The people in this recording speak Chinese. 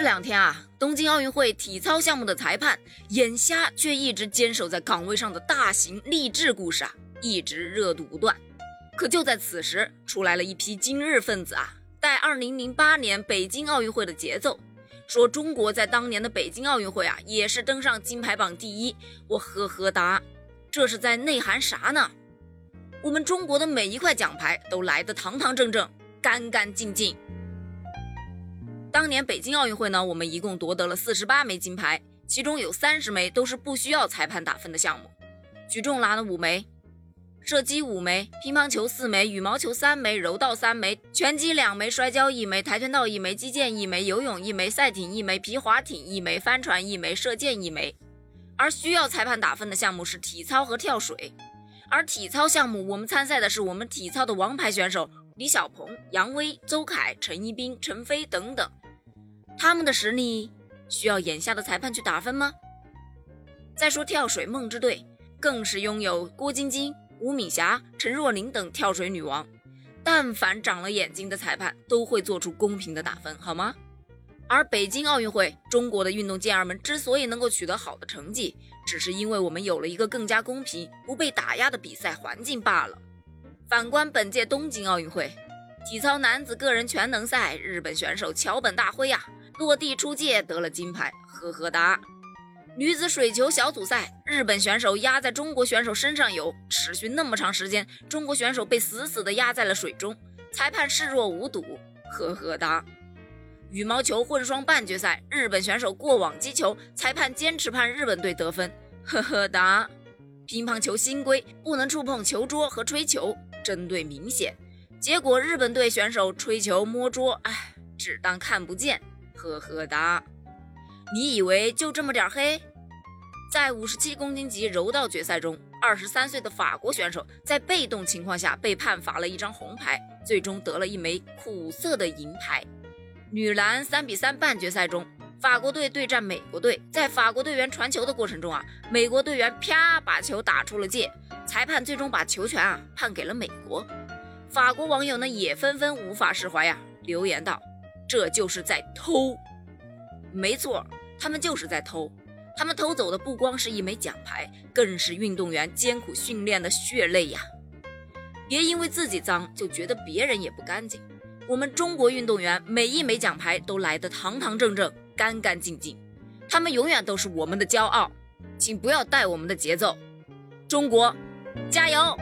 这两天啊，东京奥运会体操项目的裁判眼瞎，却一直坚守在岗位上的大型励志故事啊，一直热度不断。可就在此时，出来了一批今日分子啊，带2008年北京奥运会的节奏，说中国在当年的北京奥运会啊，也是登上金牌榜第一。我呵呵哒，这是在内涵啥呢？我们中国的每一块奖牌都来得堂堂正正、干干净净。当年北京奥运会呢，我们一共夺得了四十八枚金牌，其中有三十枚都是不需要裁判打分的项目。举重拿了五枚，射击五枚，乒乓球四枚，羽毛球三枚，柔道三枚，拳击两枚，摔跤一枚，跆拳道一枚，击剑一枚，游泳一枚，赛艇一枚，皮划艇一枚，帆船一枚，射箭一枚。而需要裁判打分的项目是体操和跳水。而体操项目，我们参赛的是我们体操的王牌选手李小鹏、杨威、邹凯、陈一冰、陈飞等等。他们的实力需要眼下的裁判去打分吗？再说跳水梦之队，更是拥有郭晶晶、吴敏霞、陈若琳等跳水女王，但凡长了眼睛的裁判都会做出公平的打分，好吗？而北京奥运会，中国的运动健儿们之所以能够取得好的成绩，只是因为我们有了一个更加公平、不被打压的比赛环境罢了。反观本届东京奥运会，体操男子个人全能赛，日本选手桥本大辉呀。落地出界得了金牌，呵呵哒。女子水球小组赛，日本选手压在中国选手身上游，持续那么长时间，中国选手被死死的压在了水中，裁判视若无睹，呵呵哒。羽毛球混双半决赛，日本选手过网击球，裁判坚持判日本队得分，呵呵哒。乒乓球新规不能触碰球桌和吹球，针对明显，结果日本队选手吹球摸桌，哎，只当看不见。呵呵哒，你以为就这么点黑？在五十七公斤级柔道决赛中，二十三岁的法国选手在被动情况下被判罚了一张红牌，最终得了一枚苦涩的银牌。女篮三比三半决赛中，法国队对战美国队，在法国队员传球的过程中啊，美国队员啪把球打出了界，裁判最终把球权啊判给了美国。法国网友呢也纷纷无法释怀呀，留言道。这就是在偷，没错，他们就是在偷。他们偷走的不光是一枚奖牌，更是运动员艰苦训练的血泪呀！别因为自己脏就觉得别人也不干净。我们中国运动员每一枚奖牌都来得堂堂正正、干干净净，他们永远都是我们的骄傲。请不要带我们的节奏，中国加油！